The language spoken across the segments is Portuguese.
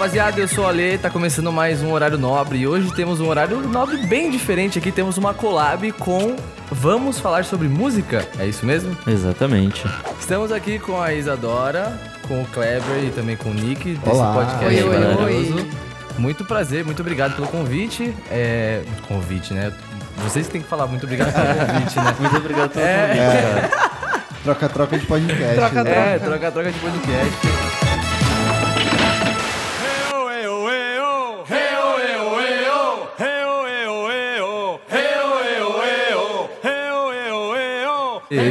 rapaziada, eu sou o Ale, tá começando mais um horário nobre e hoje temos um horário nobre bem diferente aqui, temos uma collab com Vamos falar sobre música, é isso mesmo? Exatamente. Estamos aqui com a Isadora, com o Kleber e também com o Nick desse Olá. podcast Oi, oi, maravilhoso. oi. Muito prazer, muito obrigado pelo convite. É, convite, né? Vocês têm que falar muito obrigado pelo convite, né? Muito obrigado pelo É. convite. Troca-troca de podcast. Troca, né? É, troca-troca de podcast.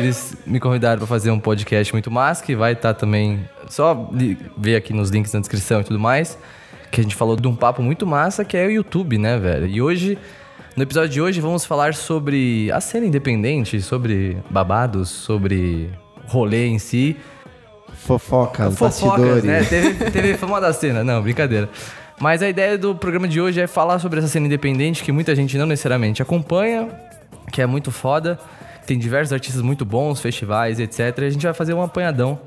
Eles me convidaram para fazer um podcast muito massa, que vai estar também. Só ver aqui nos links na descrição e tudo mais. Que a gente falou de um papo muito massa que é o YouTube, né, velho? E hoje, no episódio de hoje, vamos falar sobre a cena independente, sobre babados, sobre rolê em si. Fofocas, Fofocas, né? Teve, teve fama da cena. Não, brincadeira. Mas a ideia do programa de hoje é falar sobre essa cena independente que muita gente não necessariamente acompanha, que é muito foda. Tem diversos artistas muito bons, festivais, etc. E a gente vai fazer um apanhadão.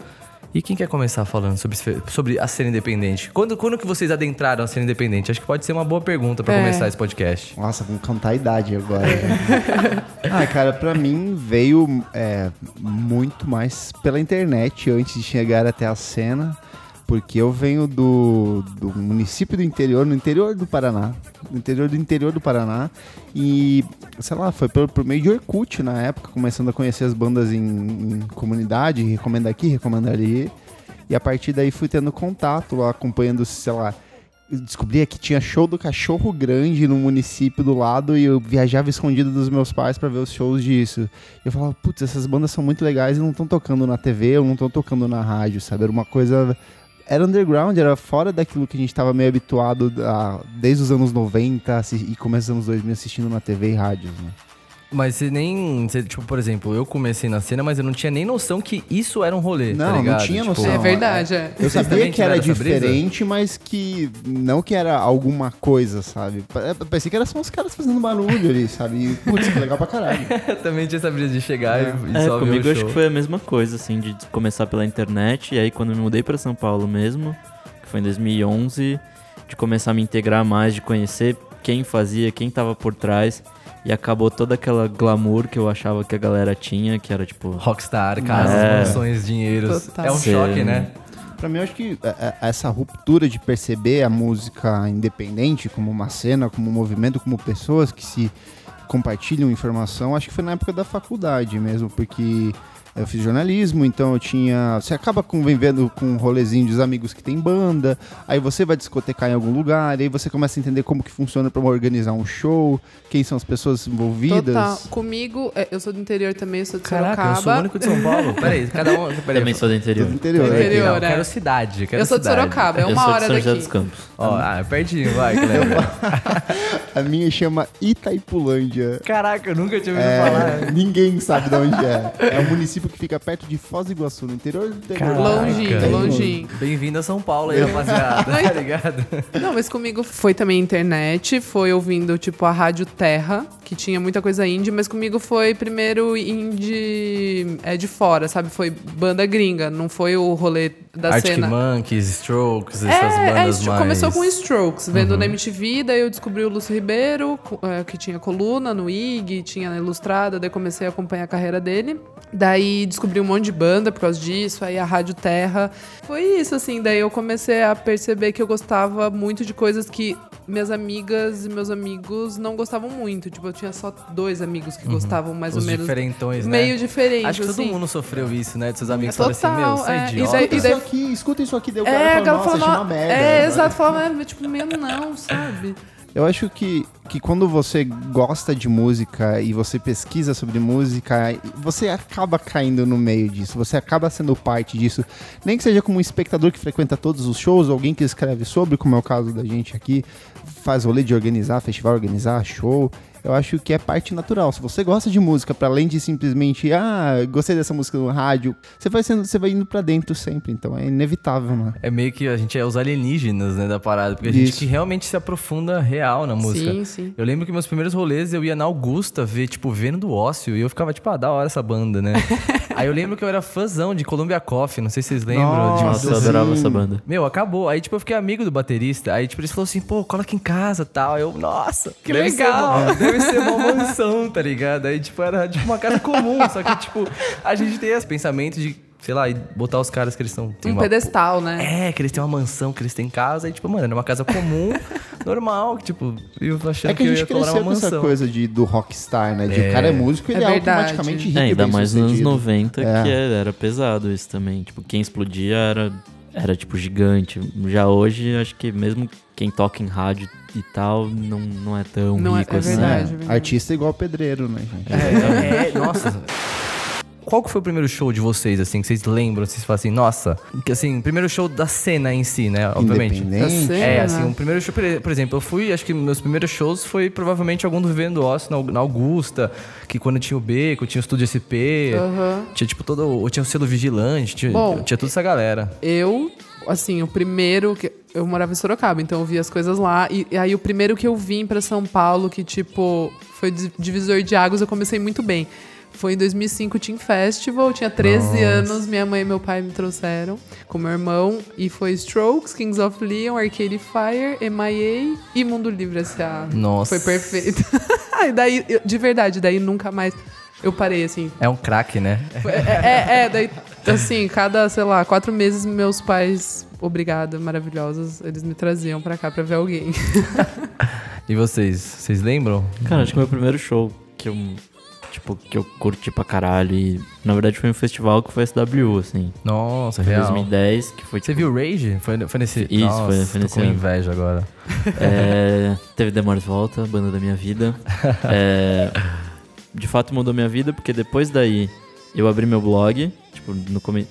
E quem quer começar falando sobre, sobre a cena independente? Quando, quando que vocês adentraram a cena independente? Acho que pode ser uma boa pergunta pra É. começar esse podcast. Nossa, vamos cantar a idade agora. ah, cara, pra mim veio é, muito mais pela internet antes de chegar até a cena. Porque eu venho do, do município do interior, no interior do Paraná. No interior do interior do Paraná. E, sei lá, foi por, por meio de Orkut na época, começando a conhecer as bandas em, em comunidade, recomenda aqui, recomenda ali. E a partir daí fui tendo contato lá, acompanhando, sei lá, descobria que tinha show do Cachorro Grande no município do lado e eu viajava escondido dos meus pais pra ver os shows disso. E eu falava, putz, essas bandas são muito legais e não estão tocando na TV ou não estão tocando na rádio, sabe? Era uma coisa. Era underground, era fora daquilo que a gente tava meio habituado a- desde os anos 90 assi- e começo dos anos 2000 assistindo na TV e rádios, né? Mas você nem. Você, tipo, por exemplo, eu comecei na cena, mas eu não tinha nem noção que isso era um rolê. Não, tá não tinha Tipo, noção. É verdade, é. Eu Vocês sabia que era diferente, mas que não que era alguma coisa, sabe? Pa- Parecia que era só uns caras fazendo barulho ali, sabe? E, putz, que legal pra caralho. Eu também tinha essa brisa de chegar e, e É, só ver comigo acho que foi a mesma coisa, assim, de começar pela internet. E aí, quando eu me mudei pra São Paulo mesmo, que foi em 2011, de começar a me integrar mais, de conhecer quem fazia, quem tava por trás. E acabou toda aquela glamour que eu achava que a galera tinha, que era tipo. Rockstar, casas, É. mansões, dinheiros. Total. É um Sim. choque, né? Pra mim, eu acho que é, é, essa ruptura de perceber a música independente como uma cena, como um movimento, como pessoas que se compartilham informação, acho que foi na época da faculdade mesmo, porque eu fiz jornalismo, então eu tinha. Você acaba convivendo com um rolezinho dos amigos que tem banda, aí você vai discotecar em algum lugar, aí você começa a entender como que funciona pra organizar um show, quem são as pessoas envolvidas. Total. Comigo, é, eu sou do interior também, eu sou de Caraca, eu sou o Sorocaba. único de São Paulo. Peraí, cada um. Peraí, Também sou do interior. Do interior. Do né? interior. Não, é. quero cidade. Quero Eu sou de. Sorocaba, é eu uma sou de hora São José daqui. dos Campos. Ó, ah, é pertinho, vai. A minha chama Itaipulândia. Caraca, eu nunca tinha ouvido É, falar. ninguém sabe de onde é. É um município que fica perto de Foz do Iguaçu, no interior do interior. Caraca. Longinho, Bem longinho. Bem-vindo a São Paulo aí, rapaziada. tá ligado? Não, mas comigo foi também internet, foi ouvindo, tipo, a Rádio Terra, que tinha muita coisa indie, mas comigo foi primeiro indie é, de fora, sabe? Foi banda gringa, não foi o rolê da Arctic cena. Monkeys, Strokes, essas É, é, bandas isso mais... Uhum. começou com Strokes, vendo na MTV, daí eu descobri o Lúcio Ribeiro, é, que tinha coluna no IG, tinha na Ilustrada, daí comecei a acompanhar a carreira dele. Daí descobri um monte de banda por causa disso, aí a Rádio Terra. Foi isso, assim, daí eu comecei a perceber que eu gostava muito de coisas que minhas amigas e meus amigos não gostavam muito. Tipo, eu tinha só dois amigos que gostavam mais Uhum. Os ou menos. diferentões, né? Meio diferente, Acho que todo assim. mundo sofreu isso, né? De seus amigos Total, falam assim, meu, você é é. idiota. Daí- Escuta isso aqui, escuta isso aqui, deu cara É, a fala, galera nossa, uma merda. É, né? exato, falava, tipo, meu, não, sabe? Eu acho que, que quando você gosta de música e você pesquisa sobre música, você acaba caindo no meio disso, você acaba sendo parte disso. Nem que seja como um espectador que frequenta todos os shows, ou alguém que escreve sobre, como é o caso da gente aqui, faz rolê de organizar festival, organizar show. Eu acho que é parte natural. Se você gosta de música, para além de simplesmente, ah, gostei dessa música no rádio, você vai sendo, você vai indo para dentro sempre, então é inevitável, né? É meio que a gente é os alienígenas, né, da parada, porque a gente Isso. que realmente se aprofunda real na música. Sim, sim. Eu lembro que meus primeiros rolês eu ia na Augusta ver, tipo, Vendo do Ócio, e eu ficava, tipo, ah, da hora essa banda, né? Aí eu lembro que eu era fãzão de Columbia Coffee, não sei se vocês lembram. de- Nossa, eu adorava essa banda. Meu, acabou. Aí, tipo, eu fiquei amigo do baterista. Aí, tipo, eles falaram assim, pô, cola aqui em casa tal. Aí eu, nossa, Que deve legal. Ser deve ser uma mansão, tá ligado? Aí, tipo, era tipo uma casa comum. só que, tipo, a gente tem esse pensamento de, sei lá, e botar os caras que eles estão. Um pedestal, né? É, que eles têm uma mansão, que eles têm casa. Aí, tipo, mano, era uma casa comum, normal. que, Tipo, eu achando É que a eu gente ia colar cresceu uma com essa mansão. coisa de, do rockstar, né? De É. o cara é músico, ele É é, automaticamente rico É, e ainda mais nos anos sucedido. 90, É. que era, era pesado isso também. Tipo, quem explodia era, era tipo gigante. Já hoje, acho que mesmo quem toca em rádio e tal, não, não é tão Não é- rico é assim. verdade. É, verdade. artista é igual pedreiro, né, gente? É, é, nossa. Qual que foi o primeiro show de vocês, assim, que vocês lembram? Vocês falam assim, nossa, que assim, primeiro show da cena em si, né? Obviamente. Independente. Tá É, Cena. assim, um primeiro show, por exemplo, eu fui, acho que meus primeiros shows foi provavelmente algum do Vendo Ócio na, Augusta, que quando tinha o Beco, tinha o Estúdio SP, Aham. tinha tipo todo, ou tinha o selo Vigilante, tinha, Bom, tinha toda essa galera. Eu, assim, o primeiro que. Eu morava em Sorocaba, então eu via as coisas lá. E, e aí o primeiro que eu vim pra São Paulo, que, tipo, foi di- divisor de águas, eu comecei muito bem. Foi em 2005 o Team Festival, eu tinha 13 anos, minha mãe e meu pai me trouxeram com meu irmão. E foi Strokes, Kings of Leon, Arcade Fire, MIA e Mundo Livre S.A. Nossa. Foi perfeito. e daí, de verdade, daí nunca mais eu parei, assim. É um craque, né? É, é, é, daí, assim, cada, sei lá, quatro meses, meus pais, obrigada, maravilhosos, eles me traziam pra cá pra ver alguém. E vocês, vocês lembram? Cara, acho que meu primeiro show que eu, tipo, que eu curti pra caralho e, na verdade, foi um festival que foi SW, assim. Nossa, Em real. 2010, que foi, Você tipo, viu o Rage? Foi, foi nesse... Isso, Nossa, foi- foi tô nesse com ano. inveja agora. É, teve Demores Volta, banda da minha vida. É, de fato mudou minha vida, porque depois daí eu abri meu blog. Tipo, no come...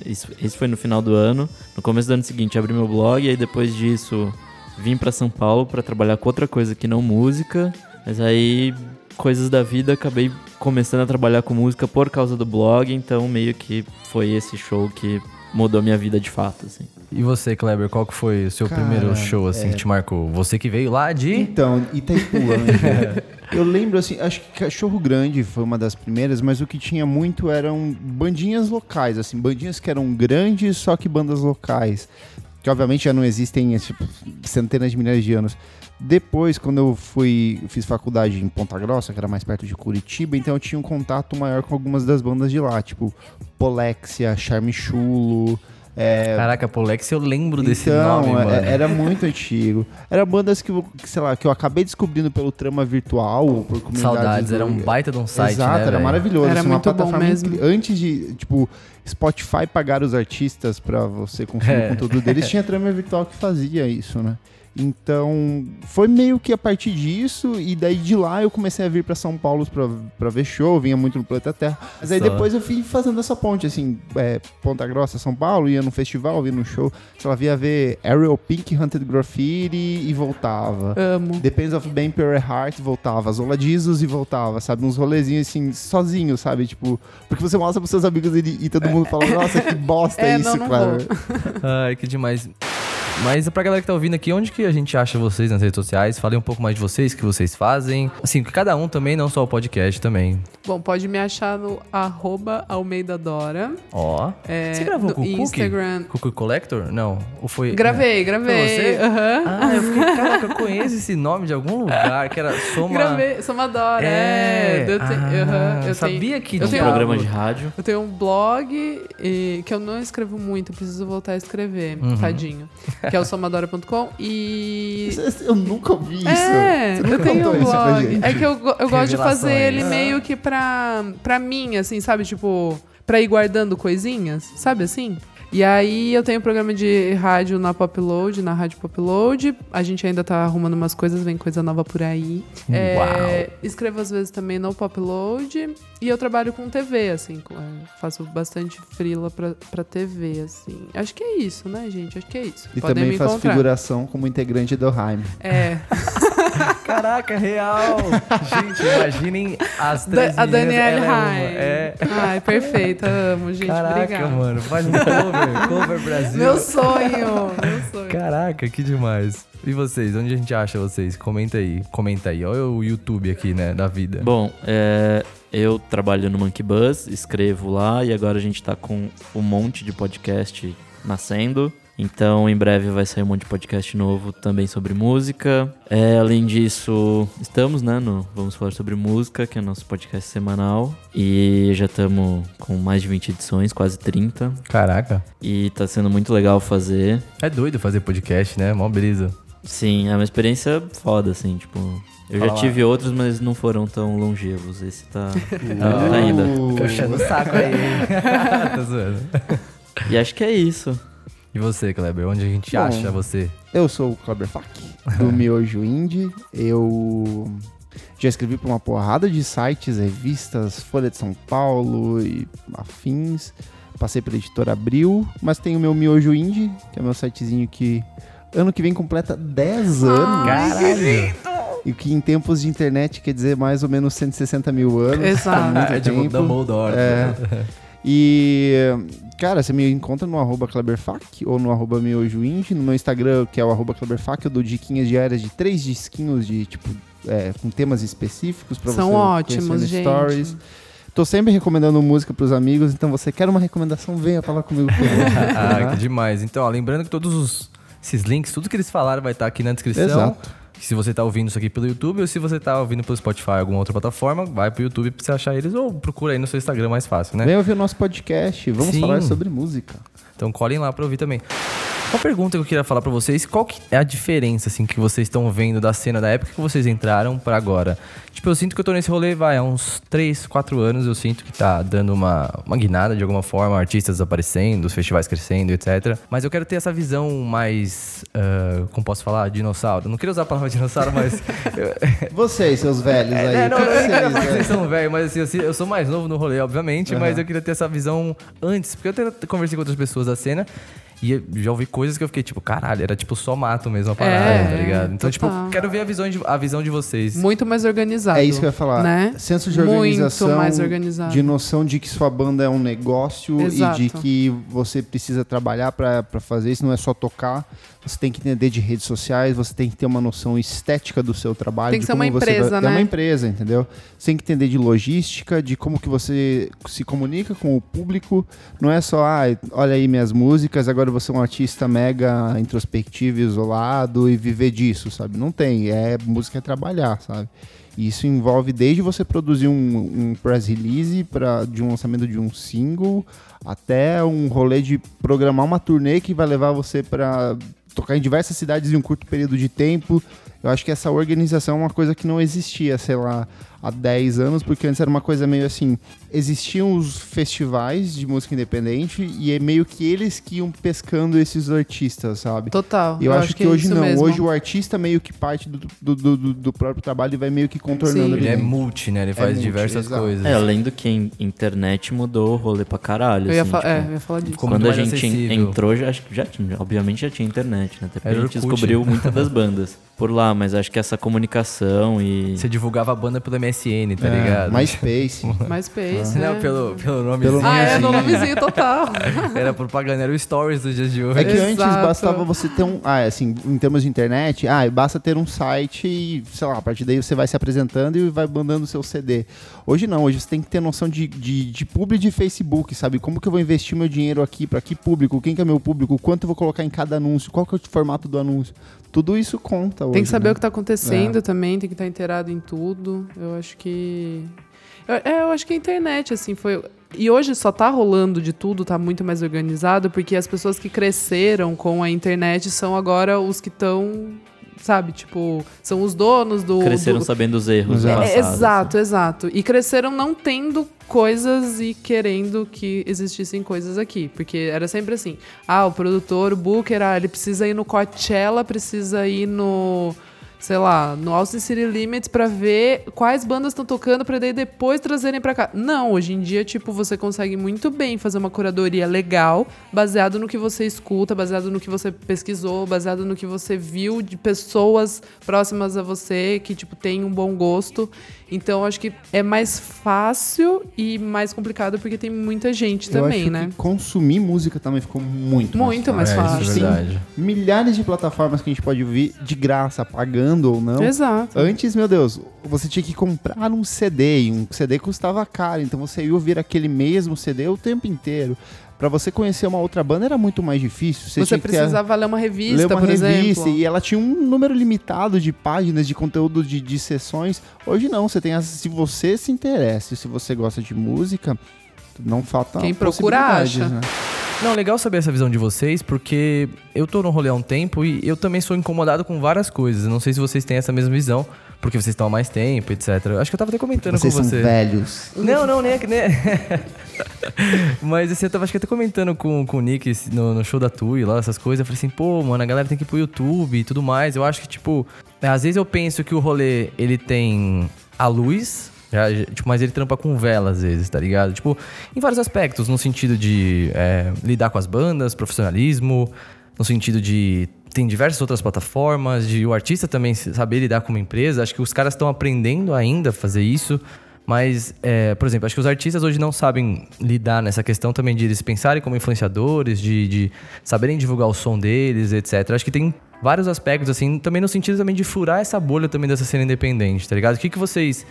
foi no final do ano. No começo do ano seguinte, abri meu blog. E aí depois disso, vim pra São Paulo pra trabalhar com outra coisa que não música. Mas aí, coisas da vida, acabei começando a trabalhar com música por causa do blog. Então, meio que foi esse show que mudou minha vida de fato, assim. E você, Kleber, qual que foi o seu Cara, primeiro show, assim, que te marcou? Você que veio lá de... Então, Itaipulândia. eu lembro, assim, acho que Cachorro Grande foi uma das primeiras, mas o que tinha muito eram bandinhas locais, assim, bandinhas que eram grandes, só que bandas locais. Que obviamente já não existem tipo, centenas de milhares de anos. Depois, quando eu fui, eu fiz faculdade em Ponta Grossa, que era mais perto de Curitiba, então eu tinha um contato maior com algumas das bandas de lá, tipo Polexia, Charme Chulo, é, Caraca, Polex, eu lembro desse então, nome, é- mano. era muito antigo. Era bandas que, sei lá, que eu acabei descobrindo pelo trama virtual, ou por comunidades. Saudades, do- era um baita de um site, Exato, né, era velho? maravilhoso. Era assim, uma muito bom plataforma mesmo. incri- Antes de, tipo, Spotify pagar os artistas pra você consumir É. o conteúdo deles, tinha trama virtual que fazia isso, né? Então, foi meio que a partir disso, e daí de lá eu comecei a vir pra São Paulo pra, pra ver show, vinha muito no Planeta Terra. Mas aí Só. depois eu fui fazendo essa ponte, assim, é, Ponta Grossa, São Paulo, ia no festival, ia no show, sei lá, via ver Ariel Pink, Hunted Graffiti e voltava. Amo. Depends of Bem Pure Heart voltava, Zola Jesus e voltava, sabe? Uns rolezinhos assim, sozinho, sabe? Tipo, porque você mostra pros seus amigos e, e todo mundo fala, nossa, que bosta É, isso, não, não cara. Ai, que demais. Mas pra galera que tá ouvindo aqui, onde que a gente acha vocês nas redes sociais? Falem um pouco mais de vocês, o que vocês fazem. Assim, cada um também, não só o podcast também. Bom, pode me achar no arroba Almeida Dora. Ó. É, Você gravou com o? Instagram. Cookie Collector? Não. Ou foi... Gravei, gravei. Foi você? Aham. Ah, eu fiquei, caraca, eu conheço esse nome de algum lugar, que era Soma... Gravei, Somadora. É. É. Eu, te- Ah, aham, eu sabia tenho, que tinha algo. Programa de rádio. Eu tenho um blog e- que eu não escrevo muito, preciso voltar a escrever, Uhum. tadinho. Que é o somadora.com e. Eu nunca ouvi isso. É, eu tenho um blog. É que eu, eu gosto de fazer ele meio que pra, pra mim, assim, sabe? Tipo, pra ir guardando coisinhas, sabe assim? E aí eu tenho um programa de rádio na Popload, na Rádio Popload. A gente ainda tá arrumando umas coisas, vem coisa nova por aí. É, escrevo às vezes também no Popload. E eu trabalho com TV, assim. é, faço bastante frila pra, pra TV, assim. Acho que é isso, né, gente? Acho que é isso. E Podem também me faz encontrar. figuração como integrante do Haim. É. Caraca, real! Gente, imaginem as três Da- a Danielle é. Rain. É. Ai, perfeita. Amo, gente. Caraca, Obrigada. mano. Faz um cover. Cover Brasil. Meu sonho. Meu sonho. Caraca, que demais. E vocês? Onde a gente acha vocês? Comenta aí. Comenta aí. Olha o YouTube aqui, né? Da vida. Bom, é, eu trabalho no Monkey Buzz, escrevo lá e agora a gente tá com um monte de podcast nascendo. Então, em breve vai sair um monte de podcast novo também sobre música. É, além disso, estamos, né, no Vamos Falar Sobre Música, que é nosso podcast semanal. E já estamos com mais de 20 edições, quase 30. Caraca. E tá sendo muito legal fazer. É doido fazer podcast, né? Mó brisa. Sim, é uma experiência foda, assim, tipo... Eu já Fala. tive outros, mas não foram tão longevos. Esse tá, tá ainda. Puxando o saco aí. tá zoando. E acho que é isso. E você, Kleber? Onde a gente Bom, acha você? Eu sou o Kleber Fak, do Miojo Indie. Eu já escrevi para uma porrada de sites, revistas, Folha de São Paulo e afins. Passei pela editora Abril, mas tenho o meu Miojo Indie, que é meu sitezinho que ano que vem completa 10 anos. Caralho! E que em tempos de internet quer dizer mais ou menos 160 mil anos. Exato. É tipo. Dumbledore. É. E, cara, você me encontra no arroba Kleberfac ou no arroba miojoindie. No meu Instagram, que é o arroba Kleberfac, eu dou diquinhas diárias de três disquinhos de, tipo, é, com temas específicos pra São você ótimos, gente. Stories. Tô sempre recomendando música pros amigos, então você quer uma recomendação, venha falar comigo. ah, que demais. Então, ó, lembrando que todos os, esses links, tudo que eles falaram vai estar aqui na descrição. Exato. Se você tá ouvindo isso aqui pelo YouTube ou se você tá ouvindo pelo Spotify ou alguma outra plataforma, vai pro YouTube pra você achar eles ou procura aí no seu Instagram mais fácil, né? Venha ouvir o nosso podcast, vamos Sim. falar sobre música. Então colhem lá pra ouvir também. Uma pergunta que eu queria falar pra vocês, qual que é a diferença assim que vocês estão vendo da cena da época que vocês entraram pra agora? Tipo, eu sinto que eu tô nesse rolê, vai, há uns 3, 4 anos, eu sinto que tá dando uma, uma guinada de alguma forma, artistas aparecendo, os festivais crescendo, etc. Mas eu quero ter essa visão mais, ah, como posso falar, dinossauro. Não queria usar a palavra dinossauro, mas... Vocês, seus velhos aí. É, não, eu não queria vocês, falar que né? vocês são velhos, mas assim, eu, sou mais novo no rolê, obviamente, mas eu queria ter essa visão antes, porque eu até conversei com outras pessoas da cena e eu já ouvi coisas que eu fiquei tipo, caralho, era tipo só mato mesmo a parada, É, tá ligado? Então, tipo, total. quero ver a visão de, a visão de vocês. Muito mais organizado. É isso que eu ia falar. Né? Senso de Muito organização. mais organizado. De noção de que sua banda é um negócio Exato. e de que você precisa trabalhar pra fazer isso, não é só tocar. Você tem que entender de redes sociais, você tem que ter uma noção estética do seu trabalho. Tem que de ser como uma você empresa, vai... né? É uma empresa, entendeu? Você tem que entender de logística, de como que você se comunica com o público. Não é só, ah, olha aí minhas músicas, agora vou ser um artista mega introspectivo, isolado e viver disso, sabe? Não tem. É música é trabalhar, sabe? E isso envolve desde você produzir um, um press release pra, de um lançamento de um single até um rolê de programar uma turnê que vai levar você para tocar em diversas cidades em um curto período de tempo. Eu acho que essa organização é uma coisa que não existia, sei lá, há 10 anos, porque antes era uma coisa meio assim. Existiam os festivais de música independente e é meio que eles que iam pescando esses artistas, sabe? Total. E eu, acho, que, é hoje não. mesmo. Hoje o artista meio que parte do, do, do- do- próprio trabalho e vai meio que contornando Sim. Ele é multi, né? Ele faz multi, diversas exato. coisas. É, além do que a internet mudou o rolê pra caralho. Eu ia, assim, fa- tipo, é, eu ia falar disso. Quando a gente acessível. entrou, já, acho que já tinha, obviamente já tinha internet, né? Até porque a gente descobriu muitas das bandas por lá, mas acho que essa comunicação e. Você divulgava a banda pelo MSN, tá É, ligado? MySpace. MySpace, Não, né? pelo, pelo nome Pelo Ah, é, no nomezinho total. Era propaganda, era o Stories dos dias de hoje. É que antes Exato. bastava você ter um. Ah, assim, em termos de internet, ah, basta ter um site e, sei lá, a partir daí você vai se apresentando e vai mandando o seu CD. Hoje não, hoje você tem que ter noção de, de, de publi de Facebook, sabe? Como que eu vou investir meu dinheiro aqui, pra que público, quem que é meu público, quanto eu vou colocar em cada anúncio, qual que é o formato do anúncio. Tudo isso conta hoje. Tem que saber né? o que tá acontecendo também, tem que estar inteirado em tudo. Eu acho que. Eu, é, eu acho que a internet, assim, foi. E hoje só tá rolando de tudo, tá muito mais organizado, porque as pessoas que cresceram com a internet são agora os que estão, sabe, tipo, são os donos do. Cresceram do... sabendo os erros passado. É, exato, exato. E cresceram não tendo coisas e querendo que existissem coisas aqui. Porque era sempre assim. Ah, o produtor, o booker, ah, ele precisa ir no Coachella, precisa ir no. Sei lá, no Austin City Limits pra ver quais bandas estão tocando pra daí depois trazerem pra cá. Não, hoje em dia, tipo, você consegue muito bem fazer uma curadoria legal, baseado no que você escuta, baseado no que você pesquisou, baseado no que você viu de pessoas próximas a você que, tipo, tem um bom gosto. Então, acho que é mais fácil e mais complicado porque tem muita gente Eu também, acho né? que consumir música também ficou muito Muito mais É, fácil. isso é verdade. milhares de plataformas que a gente pode ouvir de graça, pagando ou não. Exato. Antes, meu Deus, você tinha que comprar um CD e um CD custava caro, então você ia ouvir aquele mesmo CD o tempo inteiro. Pra você conhecer uma outra banda era muito mais difícil. Você, Você, tinha que ter- precisava ler uma revista, ler uma revista exemplo. e ela tinha um número limitado de páginas de conteúdo de, de sessões. Hoje não, você tem se você se interessa, se você gosta de música, não falta Quem procura, acha. né? Não, legal saber essa visão de vocês, porque eu tô no rolê há um tempo e eu também sou incomodado com várias coisas. Não sei se vocês têm essa mesma visão, porque vocês estão há mais tempo, etc. Acho que eu tava até comentando Vocês com são você. velhos. Não, não, nem é. Nem... Mas assim, eu tava acho que até comentando com, com o Nick no, no show da Tui lá, essas coisas. Eu falei assim, pô, mano, a galera tem que ir pro YouTube e tudo mais. Eu acho que, tipo, às vezes eu penso que o rolê ele tem a luz. Já- tipo, mas ele trampa com vela às vezes, tá ligado? Tipo, em vários aspectos, no sentido de é, lidar com as bandas, profissionalismo, no sentido de tem diversas outras plataformas, de o artista também saber lidar com uma empresa. Acho que os caras estão aprendendo ainda a fazer isso. Mas, é, por exemplo, acho que os artistas hoje não sabem lidar nessa questão também de eles pensarem como influenciadores, de, de saberem divulgar o som deles, etc. Acho que tem vários aspectos, assim, também no sentido também de furar essa bolha também dessa cena independente, tá ligado? O que, que vocês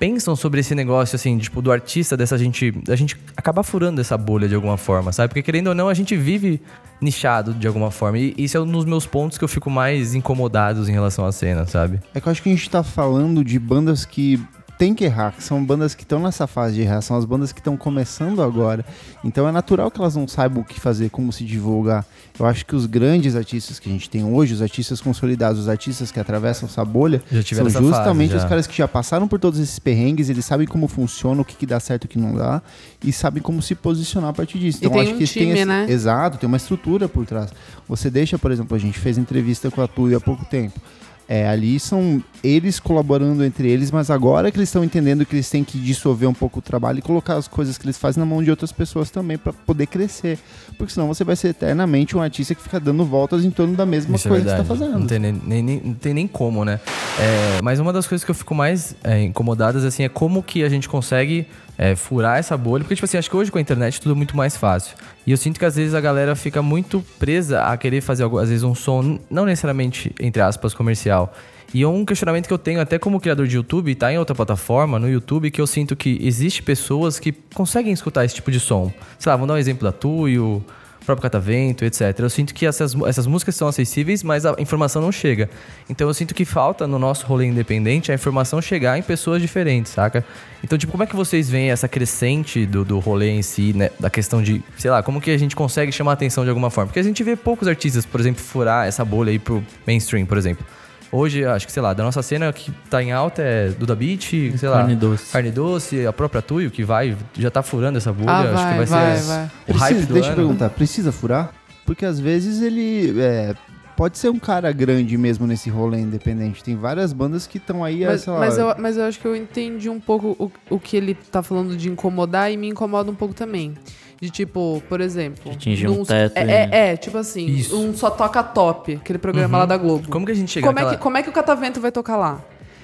pensam sobre esse negócio, assim, tipo, do artista, dessa gente. Da gente acabar furando essa bolha de alguma forma, sabe? Porque querendo ou não, a gente vive nichado de alguma forma. E isso é um dos meus pontos que eu fico mais incomodado em relação à cena, sabe? É que eu acho que a gente tá falando de bandas que tem que errar, que são bandas que estão nessa fase de errar, são as bandas que estão começando agora. Então é natural que elas não saibam o que fazer, como se divulgar. Eu acho que os grandes artistas que a gente tem hoje, os artistas consolidados, os artistas que atravessam essa bolha, Já tiveram são essa justamente fase, os caras que já passaram por todos esses perrengues, eles sabem como funciona, o que, que dá certo e o que não dá, e sabem como se posicionar a partir disso. E Então tem acho um que time, esse- né? Exato, tem uma estrutura por trás. Você deixa, por exemplo, a gente fez entrevista com a Tui há pouco tempo. É, ali são eles colaborando entre eles, mas agora que eles estão entendendo que eles têm que dissolver um pouco o trabalho e colocar as coisas que eles fazem na mão de outras pessoas também para poder crescer. Porque senão você vai ser eternamente um artista que fica dando voltas em torno da mesma Isso é coisa que verdade. você tá fazendo. Não tem nem, nem- não tem nem como, né? É, mas uma das coisas que eu fico mais é, incomodadas, assim, é como que a gente consegue é, furar essa bolha. Porque, tipo assim, acho que hoje com a internet tudo é muito mais fácil. E eu sinto que às vezes a galera fica muito presa a querer fazer, às vezes, um som, não necessariamente, entre aspas, comercial. E é um questionamento que eu tenho até como criador de YouTube, tá em outra plataforma, no YouTube, que eu sinto que existe pessoas que conseguem escutar esse tipo de som. Sei lá, vamos dar um exemplo da Tuyo, próprio Catavento, etc. Eu sinto que essas, essas músicas são acessíveis, mas a informação não chega. Então eu sinto que falta no nosso rolê independente a informação chegar em pessoas diferentes, saca? Então, tipo, como é que vocês veem essa crescente do, do rolê em si, né? Da questão de, sei lá, como que a gente consegue chamar atenção de alguma forma? Porque a gente vê poucos artistas, por exemplo, furar essa bolha aí pro mainstream, por exemplo. Hoje, acho que, sei lá, da nossa cena que tá em alta é Duda Beat, sei lá. Carne Doce. Carne Doce, a própria Tuyo, que vai, já tá furando essa bolha. Ah, acho que vai, vai, vai, ser vai. o Precisa- hype do deixa eu ano. perguntar, precisa furar? Porque às vezes ele é, pode ser um cara grande mesmo nesse rolê independente. Tem várias bandas que estão aí, Mas, sei lá, mas eu, mas eu acho que eu entendi um pouco o, o que ele tá falando de incomodar e me incomoda um pouco também. De tipo, por exemplo. De atingir um teto É, e- é, é, tipo assim, Isso. um só toca top, aquele programa Uhum. lá da Globo. Como que a gente chega como, é naquela... que, como é que o Catavento vai tocar lá?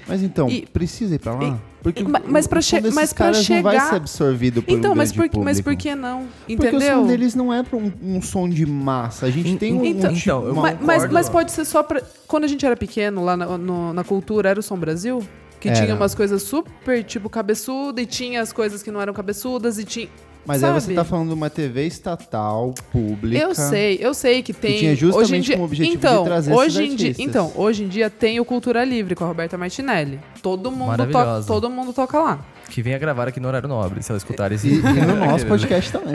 Mas então, E- precisa ir pra lá? e- Porque o- mas som che- mas pra caras não vai chegar- ser absorvido por então, um mas por, mas por que não? Porque o Entendeu? som deles não é pra um, um som de massa. A gente En- tem um, então- um tipo- então, eu uma- mas, mas, mas pode ser só pra. Quando a gente era pequeno, lá na, no- na cultura, era o Som Brasil? Que Era. tinha umas coisas super, tipo, cabeçuda, e tinha as coisas que não eram cabeçudas, e tinha. Mas aí você sabe? tá falando de uma TV estatal, pública. Eu sei, eu sei que tem. tinha justamente hoje em dia, como objetivo de então, trazer esses hoje em dia. Então, hoje em dia tem o Cultura Livre com a Roberta Martinelli. Todo mundo, toca, Maravilhosa. todo mundo toca lá. Que venha gravar aqui no horário nobre, se ela escutar esse... E, e no nosso podcast também.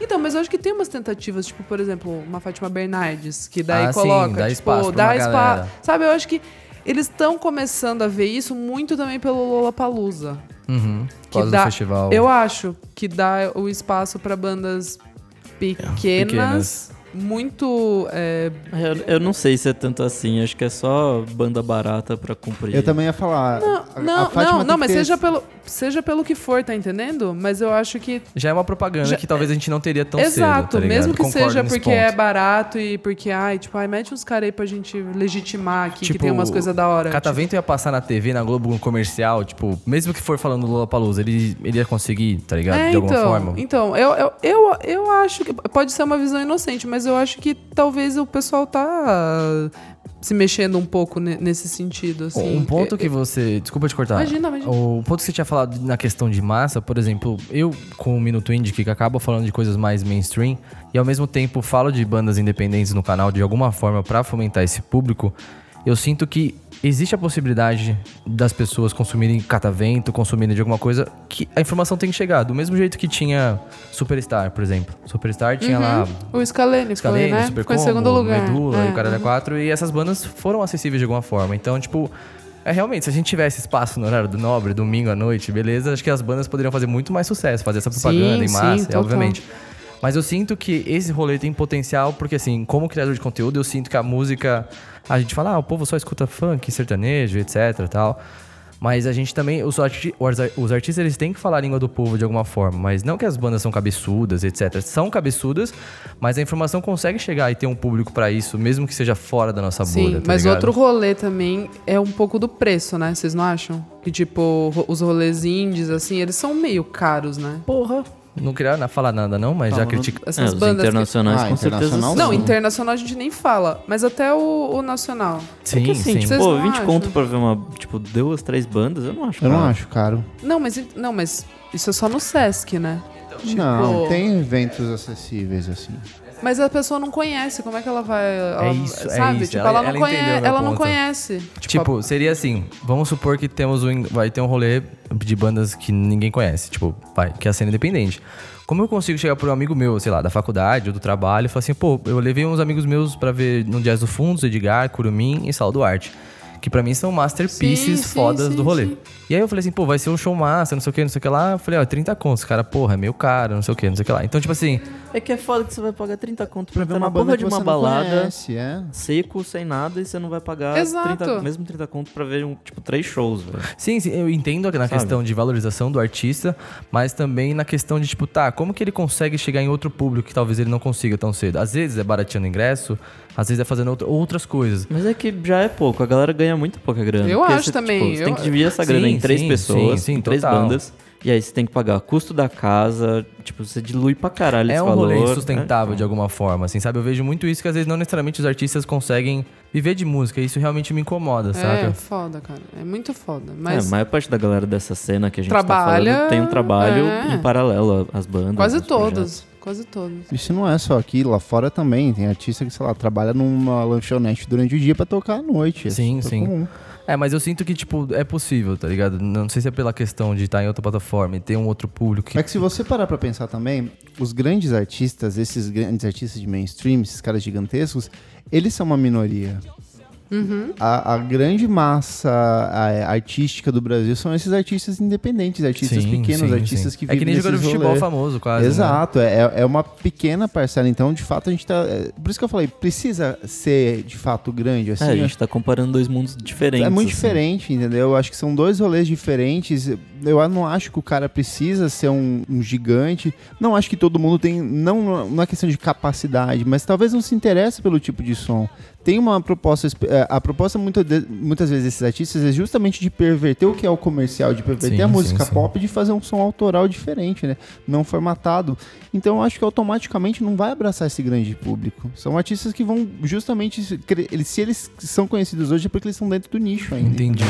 Então, mas eu acho que tem umas tentativas, tipo, por exemplo, uma Fátima Bernardes, que daí Ah, sim, coloca, dá tipo, espaço pra dá espaço. Sabe, eu acho que eles estão começando a ver isso muito também pelo Lollapalooza. Uhum. Causa dá, festival. Eu acho que dá o espaço pra bandas pequenas, pequenas. Muito. é, Eu, eu não sei se é tanto assim, acho que é só banda barata pra cumprir. Eu também ia falar. Não, a- a não, Fátima não, não, que mas ter seja pelo, seja pelo que for, tá entendendo? Mas eu acho que. Já é uma propaganda Já- que talvez a gente não teria tão cedo. Exato, tá mesmo que Concordo seja porque é ponto. barato e porque, ai, tipo, ai, mete uns caras aí pra gente legitimar aqui que Tipo, tem umas coisas da hora. Tipo, Catavento ia passar na TV, na Globo, um comercial, tipo, mesmo que for falando Lula Palusa, ele, ele ia conseguir, tá ligado? É, de alguma então, forma. então eu, eu, eu, eu acho que pode ser uma visão inocente, mas eu acho que talvez o pessoal tá se mexendo um pouco ne- nesse sentido, assim. um ponto Eu- que você. Desculpa te cortar. Imagina, imagina. O ponto que você tinha falado na questão de massa, por exemplo, eu com o Minuto Indie, que acaba falando de coisas mais mainstream, e ao mesmo tempo falo de bandas independentes no canal de alguma forma pra fomentar esse público, eu sinto que existe a possibilidade das pessoas consumirem catavento, consumirem de alguma coisa, que a informação tem que chegar. Do mesmo jeito que tinha Superstar, por exemplo. Superstar tinha lá O Scalene, foi, Scalene, né? Super Ficou em segundo lugar. Medula É, e o Caralho uhum. 4 e essas bandas foram acessíveis de alguma forma. Então, tipo, é realmente, se a gente tivesse espaço no horário do Nobre, domingo à noite, beleza, acho que as bandas poderiam fazer muito mais sucesso, fazer essa propaganda Sim, em sim, massa, total. obviamente. Mas eu sinto que esse rolê tem potencial, porque assim, como criador de conteúdo, eu sinto que a música. A gente fala, ah, o povo só escuta funk, sertanejo, etc e tal. Mas a gente também, os, arti os ar- os artistas, eles têm que falar a língua do povo de alguma forma. Mas não que as bandas são cabeçudas, etc. São cabeçudas, mas a informação consegue chegar e ter um público pra isso, mesmo que seja fora da nossa Sim, bolha. tá mas ligado? outro rolê também é um pouco do preço, né? Vocês não acham? Que, tipo, os rolês indies, assim, eles são meio caros, né? Porra. Não queria falar nada, não, mas já critica. É, Essas os bandas. que- internacionais Ah, com certeza internacional, são. Não, internacional a gente nem fala, mas até o, o nacional. Sim, É que assim, sim. tipo, pô, não 20 acham? conto pra ver uma, tipo, duas, três bandas, eu não acho Eu não caro. acho caro. Não, mas, não, mas isso é só no Sesc, né? Tipo, Não, tem eventos acessíveis assim. Mas a pessoa não conhece, como é que ela vai. ela- isso, é sabe? isso, Tipo, ela- ela, não, ela conhece, ela não conhece. Tipo, seria assim, vamos supor que temos um, vai ter um rolê de bandas que ninguém conhece, tipo, vai, que é a cena independente. Como eu consigo chegar por um amigo meu, sei lá, da faculdade ou do trabalho e falar assim, pô, eu levei uns amigos meus pra ver no Jazz do Fundos, Edgar, Curumim e Sal Duarte. Que pra mim são masterpieces Sim, sim, fodas sim, do rolê. E aí eu falei assim, pô, vai ser um show massa, não sei o que, não sei o que lá. Eu falei, ó, 30 contos. Cara, porra, é meio caro, não sei o que, não sei o que lá. Então, tipo assim, É que é foda que você vai pagar 30 conto pra ver uma porra de uma balada conhece, é. seco, sem nada, e você não vai pagar Exato. 30, mesmo 30 conto pra ver, um, tipo, três shows, velho. Sim, sim, eu entendo na Sabe? questão de valorização do artista, mas também na questão de, tipo, tá, como que ele consegue chegar em outro público que talvez ele não consiga tão cedo? Às vezes é barateando ingresso, às vezes é fazendo outra- outras coisas. Mas é que já é pouco, a galera ganha muito pouca grana. Eu acho você, também, Tipo, você tem eu- que dividir essa grana Sim, em três sim, pessoas, sim, sim, em três total. bandas. E aí você tem que pagar custo da casa, tipo, você dilui pra caralho É esse um valor. rolê insustentável É, de alguma forma, assim, sabe? Eu vejo muito isso que às vezes não necessariamente os artistas conseguem viver de música, e isso realmente me incomoda, É, saca? foda, cara. É muito foda. É, Mas a maior parte da galera dessa cena que a gente Trabalha, tá falando tem um trabalho é. em paralelo às bandas. quase todas. Quase todas. Isso não é só aqui, lá fora também. Tem artista que, sei lá, trabalha numa lanchonete durante o dia pra tocar à noite. É Sim, super sim. comum. É, mas eu sinto que, tipo, é possível, tá ligado? Não sei se é pela questão de estar em outra plataforma e ter um outro público que É que se você parar pra pensar também, os grandes artistas, esses grandes artistas de mainstream, esses caras gigantescos, eles são uma minoria. A, a grande massa a- artística do Brasil são esses artistas independentes, artistas Sim, pequenos, sim, artistas sim. que É que vivem nem jogador de futebol famoso, quase. né? Exato, é, é uma pequena parcela. Então, de fato, a gente tá. é, por isso que eu falei, precisa ser de fato grande. Assim, É, a gente tá comparando dois mundos diferentes. é muito assim. diferente, entendeu? Eu acho que são dois rolês diferentes. Eu não acho que o cara precisa ser um, um gigante. Não acho que todo mundo tem. Não, não é questão de capacidade, mas talvez não se interesse pelo tipo de som. Tem uma proposta. é, A proposta muita de- muitas vezes desses artistas é justamente de perverter o que é o comercial, de perverter Sim, a música sim. pop e de fazer um som autoral diferente, né? Não formatado. Então eu acho que automaticamente não vai abraçar esse grande público. São artistas que vão justamente. se- eles- são conhecidos hoje é porque eles estão dentro do nicho ainda. Entendi.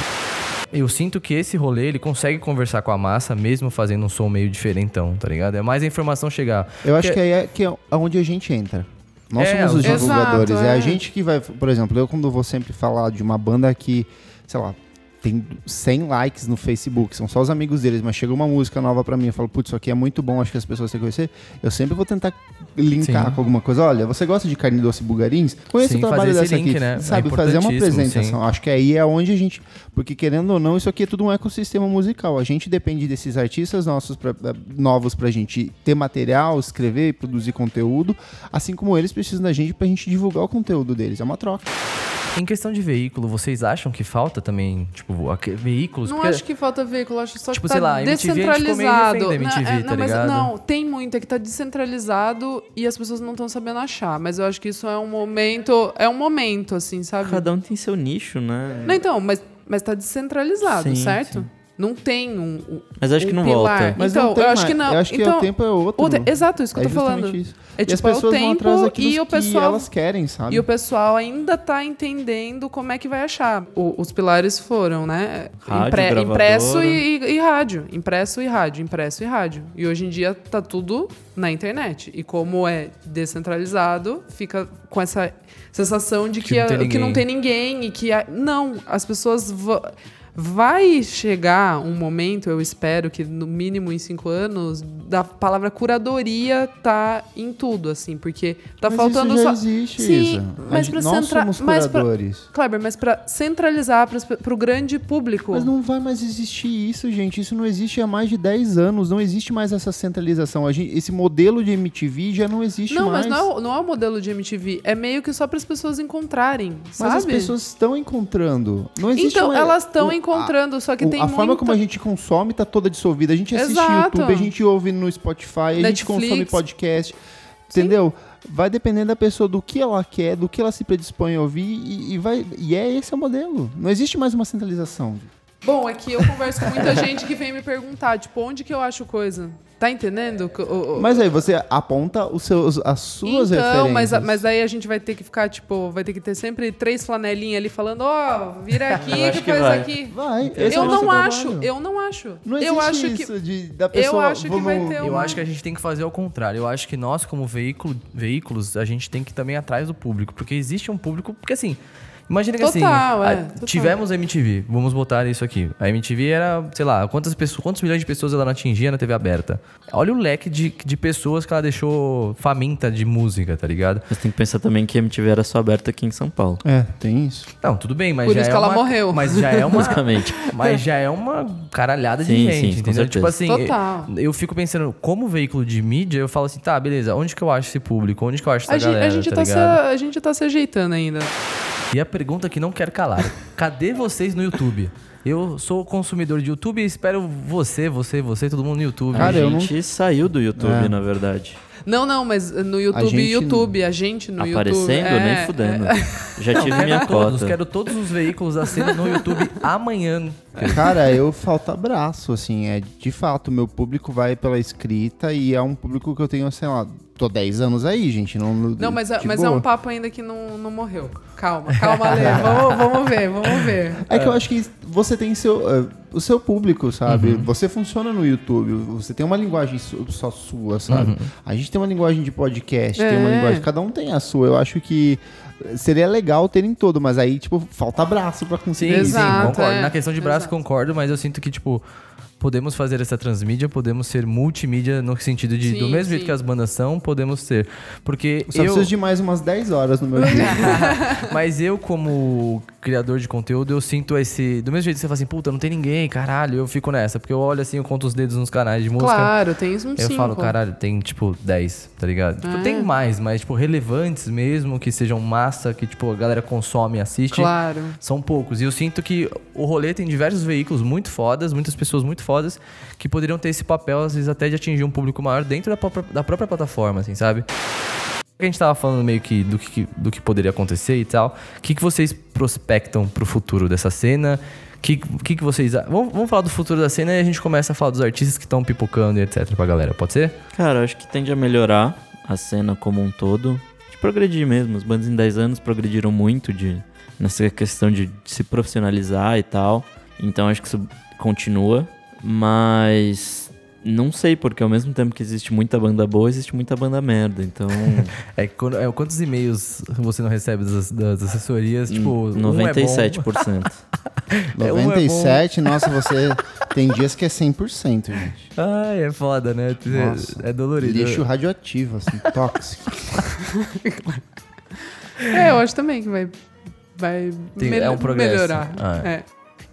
Eu sinto que esse rolê, ele consegue conversar com a massa, mesmo fazendo um som meio diferentão, tá ligado? É mais a informação chegar. Eu acho Porque- que aí é que é onde a gente entra. Nós É, somos os exato, divulgadores. é. é. a gente que vai. Por exemplo, eu quando vou sempre falar de uma banda que, sei lá, tem 100 likes no Facebook, são só os amigos deles, mas chega uma música nova pra mim, eu falo, putz, isso aqui é muito bom, acho que as pessoas têm que conhecer. Eu sempre vou tentar linkar Sim. com alguma coisa. Olha, você gosta de carne doce bugarins? Conheça Sim, o trabalho dessa link, aqui. né? É Sabe, fazer uma apresentação. Acho que aí é onde a gente. Porque querendo ou não, isso aqui é tudo um ecossistema musical. A gente depende desses artistas nossos pra, novos pra gente ter material, escrever e produzir conteúdo, assim como eles precisam da gente pra gente divulgar o conteúdo deles. É uma troca. Em questão de veículo, vocês acham que falta também, tipo, aque- veículos? Não Porque- acho que falta veículo, acho só Tipo, que sei tá lá, MTV, a gente ficou meio descentralizado. MTV, não, é, tá não, mas ligado? não, tem muito, é que tá descentralizado e as pessoas não estão sabendo achar. Mas eu acho que isso é um momento, é um momento, assim, sabe? Cada um tem seu nicho, né? Não, então, mas, mas tá descentralizado, Sim, certo? sim. Não tem um, um Mas acho que um não pilar. volta. Mas então, não tem eu acho que não. Eu acho que então, o tempo é outro. outra- exato, isso que é eu tô falando. isso. É e as tipo, é o vão tempo e o que pessoal elas querem, sabe? E o pessoal ainda tá entendendo como é que vai achar. O- os pilares foram, né? Rádio, impre- impresso e, e- e rádio. Impresso e rádio, impresso e rádio. E hoje em dia tá tudo na internet. E como é descentralizado, fica com essa sensação de que, Que não tem a- que não ninguém. tem ninguém e que. a- não, as pessoas. va- Vai chegar um momento, eu espero que no mínimo em cinco anos, da palavra curadoria tá em tudo, assim, porque tá Mas faltando isso já só. existe, Sim, mas gente- pra Nós centra- somos mas pra- curadores. Kleber, mas pra centralizar para o grande público. Mas não vai mais existir isso, gente. Isso não existe há mais de 10 anos. Não existe mais essa centralização. Gente- esse modelo de MTV já não existe não, mais. mas não é, não é o modelo de MTV. É meio que só para as pessoas encontrarem, Mas sabe? as pessoas estão encontrando. Não existe então, mais- elas estão o- encontrando, só que o- tem a forma como a gente consome tá toda dissolvida. A gente assiste Exato. YouTube, a gente ouve no Spotify, a gente Netflix. consome podcast. Entendeu? Vai dependendo da pessoa do que ela quer, do que ela se predispõe a ouvir e, e vai e é esse é o modelo. Não existe mais uma centralização. Bom, é que eu converso com muita gente que vem me perguntar, tipo, onde que eu acho coisa? Tá entendendo? O- o- Mas aí você aponta os seus, as suas então, referências. mas, mas aí a gente vai ter que ficar, tipo, vai ter que ter sempre três flanelinhas ali falando, ó, vira aqui, Eu acho que que faz vai. aqui. Vai, esse é Eu nosso não acho, trabalho. eu não acho. Não existe eu acho que isso de, da pessoa... acho que vamos- vai ter um- Eu acho que a gente tem que fazer ao contrário. Eu acho que nós, como veículo, veículos, a gente tem que ir também atrás do público. Porque existe um público. Porque assim. Imagina que Total, assim. é, a- total. tivemos a MTV. Vamos botar isso aqui. A MTV era, sei lá, quantas pessoas, quantos milhões de pessoas ela não atingia na TV aberta. Olha o leque de, de pessoas que ela deixou faminta de música, tá ligado? Mas tem que pensar também que a MTV era só aberta aqui em São Paulo. É, tem isso. Não, tudo bem, mas Por já isso é que ela uma- morreu. Mas já é uma. Basicamente. Mas já é uma caralhada de Sim, gente, sim, com entendeu? Tipo assim. Total. eu, eu fico pensando, como veículo de mídia, eu falo assim, tá, beleza, onde que eu acho esse público? Onde que eu acho essa A gente, galera, a, gente tá tá se, a gente tá se ajeitando ainda. E a pergunta que não quer calar, cadê vocês no YouTube? Eu sou consumidor de YouTube e espero você, você, você, todo mundo no YouTube. Cara, a eu não- gente saiu do YouTube, É. na verdade. Não, não, mas no YouTube, gente- YouTube, a gente no Aparecendo, YouTube. é, nem fudendo. Já Não, tive quero minha todos, cota. quero todos os veículos da cena no YouTube amanhã. Cara, eu falta abraço, assim, é de fato, meu público vai pela escrita e é um público que eu tenho, sei lá, tô 10 anos aí, gente, não Não, mas, é- de mas é boa. um papo ainda que não, não morreu. Calma, calma, Ale. vamos, vamos ver, vamos ver. É que eu acho que você tem seu, eh, o seu público, sabe? Uhum. Você funciona no YouTube, você tem uma linguagem só sua, sabe? Uhum. A gente tem uma linguagem de podcast, tem uma É. linguagem, cada um tem a sua. Eu acho que seria legal terem todo, mas aí, tipo, falta abraço pra Sim, conseguir. sim, Exato, concordo. é. Na questão de braço, Exato. concordo, mas eu sinto que, tipo, podemos fazer essa transmídia, podemos ser multimídia no sentido de, do Sim, mesmo jeito sim. que as bandas são, podemos ser. Porque Só eu... preciso de mais umas 10 horas no meu dia. Mas eu, como criador de conteúdo, eu sinto esse. Do mesmo jeito que você fala assim, puta, não tem ninguém, caralho, eu fico nessa. Porque eu olho assim, eu conto os dedos nos canais de música. Claro, tem uns Eu cinco. falo, caralho, tem tipo 10, tá ligado? Tipo, É. tem mais, mas tipo, relevantes mesmo, que sejam massa, que tipo, a galera consome e assiste. Claro. São poucos. E eu sinto que o rolê tem diversos veículos muito fodas, muitas pessoas muito fodas, que poderiam ter esse papel, às vezes, até de atingir um público maior dentro da própria, da própria plataforma, assim, sabe? A gente tava falando meio que do que, do que poderia acontecer e tal. O que, que vocês prospectam pro futuro dessa cena? O que, que, que vocês. Vamos, vamos falar do futuro da cena e a gente começa a falar dos artistas que estão pipocando e etc pra galera, pode ser? Cara, acho que tende a melhorar a cena como um todo. De progredir mesmo. Os bandas em 10 anos progrediram muito de, nessa questão de se profissionalizar e tal. Então acho que isso continua. Mas Não sei, porque ao mesmo tempo que existe muita banda boa, existe muita banda merda. Então, É, que quando, é quantos e-mails você não recebe das, das assessorias? Tipo, um é bom. 97%. É, um é bom. 97, nossa, você tem dias que é 100%, gente. Ai, é foda, né? É- Nossa. É, dolorido. Lixo radioativo, assim, tóxico. É, eu acho também que vai, vai Tem- é um progresso. melhorar. Ah, é. É.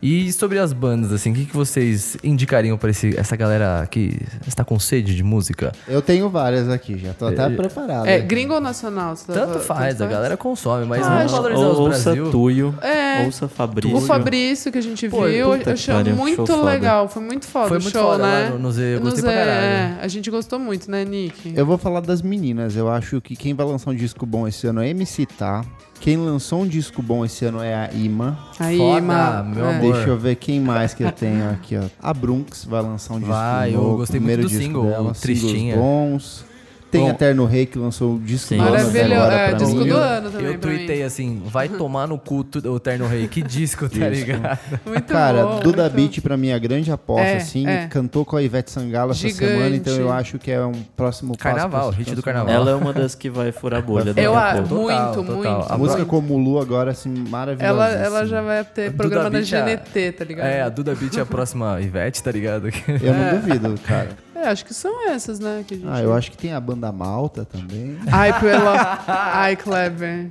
E sobre as bandas, assim, o que, que vocês indicariam pra esse, essa galera que está com sede de música? Eu tenho várias aqui, já tô até preparado. É, gringo ou nacional? Você tá- Tanto faz, a galera consome, mas Ah, acho- valorizar Ou- os ouça Brasil. Tuyo, É. ouça Fabrício. O Fabrício que a gente Pô, viu, eu que achei pariu, muito show foda. legal. Foi muito foda Foi o muito show, foda né? lá no- Z, eu No gostei pra caralho. é, a gente gostou muito, né, Nick? Eu vou falar das meninas. Eu acho que quem vai lançar um disco bom esse ano é MC Tá. Quem lançou um disco bom esse ano é a Ima. Aí, Foda, ma- meu é. amor. Deixa eu ver quem mais que eu tenho aqui, ó. A Brunx vai lançar um disco Vai, eu novo, gostei primeiro muito do disco single, dela, Tristinha. singles bons. Tem Bom. Eterno Rei que lançou o disco Sim. do ano Maravilhoso, agora é, disco mim. do ano também Eu tuitei assim, vai tomar no cu tu- o Terno Rei. Que disco, tá Isso. ligado? Muito Cara, bom, Duda muito- Beat pra mim é a grande aposta, É, assim. é. Cantou com a Ivete Sangalo essa semana, então eu acho que é um próximo passo. Carnaval, pra- hit do carnaval. Ela é uma das que vai furar a bolha Eu a acho, muito, total. muito. A música como Lu agora, assim, maravilhosa. Ela, ela já vai ter programa na é a- GNT, tá ligado? É, a Duda Beat é a próxima Ivete, tá ligado? Eu não duvido, cara. É, acho que são essas, né? Que a gente... Ah, eu acho que tem a banda Malta também. Ai, pela... Ai, Clever.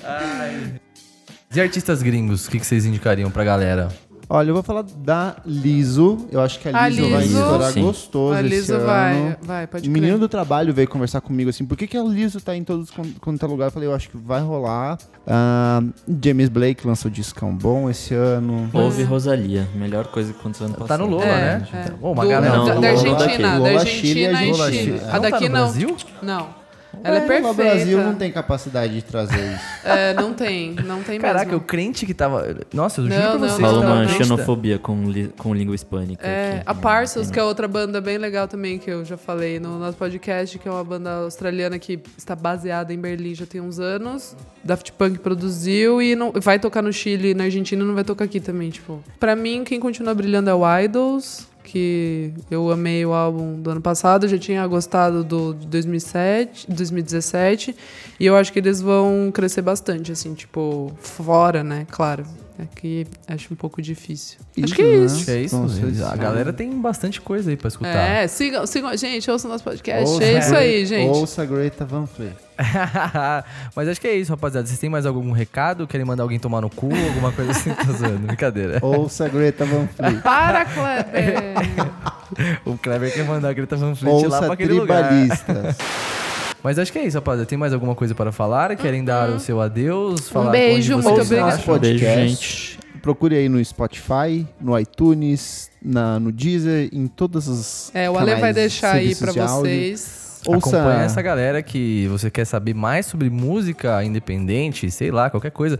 De artistas gringos, o que, que vocês indicariam pra galera? Olha, eu vou falar da Liso. Eu acho que a A Liso, vai Liso- estourar Sim. gostoso A esse Liso ano. vai, vai, pode O menino crer. do trabalho veio conversar comigo assim, por que, que a Liso tá em todos quan- quanto é lugar? Eu falei, eu acho que vai rolar. Ah, James Blake lançou discão bom esse ano. Ouve Rosalia, melhor coisa que aconteceu ano passado. Tá no Lola, É, né? é. Bom, uma Do- galera Não, da, Lola da. Argentina, da Lola Chile e Argentina e Chile. A Não tá daqui no não. Brasil? Não. Ela é Ué, perfeita. O Brasil não tem capacidade de trazer isso. É, não tem, não tem Caraca, mesmo. o crente que tava. Nossa, eu Não, juro pra não, vocês. Fala que uma xenofobia com, li- com língua hispânica. É, aqui. a Parcels, que é outra banda bem legal também, que eu já falei no nosso podcast, que é uma banda australiana que está baseada em Berlim já tem uns anos. Daft Punk produziu e não, vai tocar no Chile e na Argentina não vai tocar aqui também, tipo. Pra mim, quem continua brilhando é o Idols, que eu amei o álbum do ano passado, já tinha gostado do de 2007, 2017, e eu acho que eles vão crescer bastante, assim, tipo, fora, né, claro. É que acho um pouco difícil. acho que é né? isso. Acho que é isso. A galera tem bastante coisa aí pra escutar. É, sigam, sigam a gente, ouçam nosso podcast. Ouça- é isso aí, gente. Ouça Greta Van Fleet. Mas acho que é isso, rapaziada. Vocês têm mais algum recado? Querem mandar alguém tomar no cu? Alguma coisa assim? Tô zoando. Brincadeira. Ouça Greta Van Fleet. Para, Kleber! O Kleber quer mandar a Greta Van Fleet lá pra Ouça aquele lugar. Mas acho que é isso, rapaziada. Tem mais alguma coisa para falar? Querem dar o seu adeus? Falar Um beijo, onde muito obrigada. acham? Beijo, Podcast. Procure aí no Spotify, no iTunes, na, no Deezer, em todos os É, o Ale vai deixar aí pra de vocês. Ouça Acompanha essa galera que você quer saber mais sobre música independente, sei lá, qualquer coisa.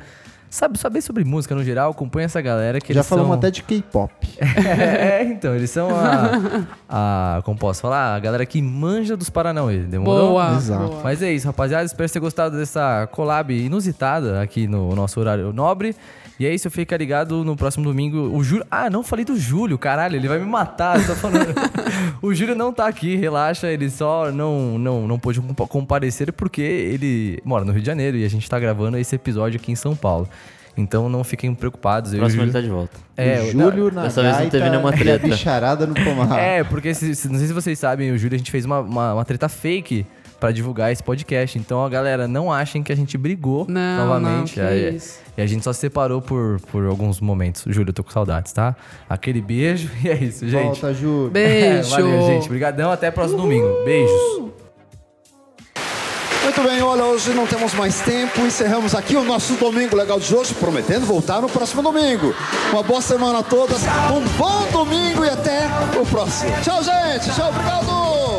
Sabe, saber sobre música no geral, acompanha essa galera que Já eles falamos são... até de K-pop. é, então, eles são a, a... Como posso falar? A galera que manja dos Paranauê, demorou? Boa, Exato. boa. Mas é isso, rapaziada. Espero ter gostado dessa collab inusitada aqui no nosso horário nobre. E é isso, fica ligado no próximo domingo. O Júlio. Ah, não falei do Júlio, caralho, ele vai me matar. eu Tô falando. o Júlio não tá aqui, relaxa, ele só não, não, não pôde compa- comparecer porque ele mora no Rio de Janeiro e a gente tá gravando esse episódio aqui em São Paulo. Então não fiquem preocupados. eu o Próximo ele tá de volta. É, o Júlio na dessa vez não teve nenhuma a treta. bicharada no pomar. É, porque se- se- não sei se vocês sabem, o Júlio, a gente fez uma, uma, uma treta fake pra divulgar esse podcast. Então, a galera, não achem que a gente brigou Não, novamente. não, que É, isso. E a gente só se separou por, por alguns momentos. Júlio, eu tô com saudades, tá? Aquele beijo e é isso, gente. Volta, Júlio. Beijo. Valeu, gente. Obrigadão. Até próximo domingo. Beijos. Muito bem, olha, hoje não temos mais tempo. Encerramos aqui o nosso Domingo Legal de hoje, prometendo voltar no próximo domingo. Uma boa semana a todas, um bom domingo e até o próximo. Tchau, gente. Tchau, obrigado.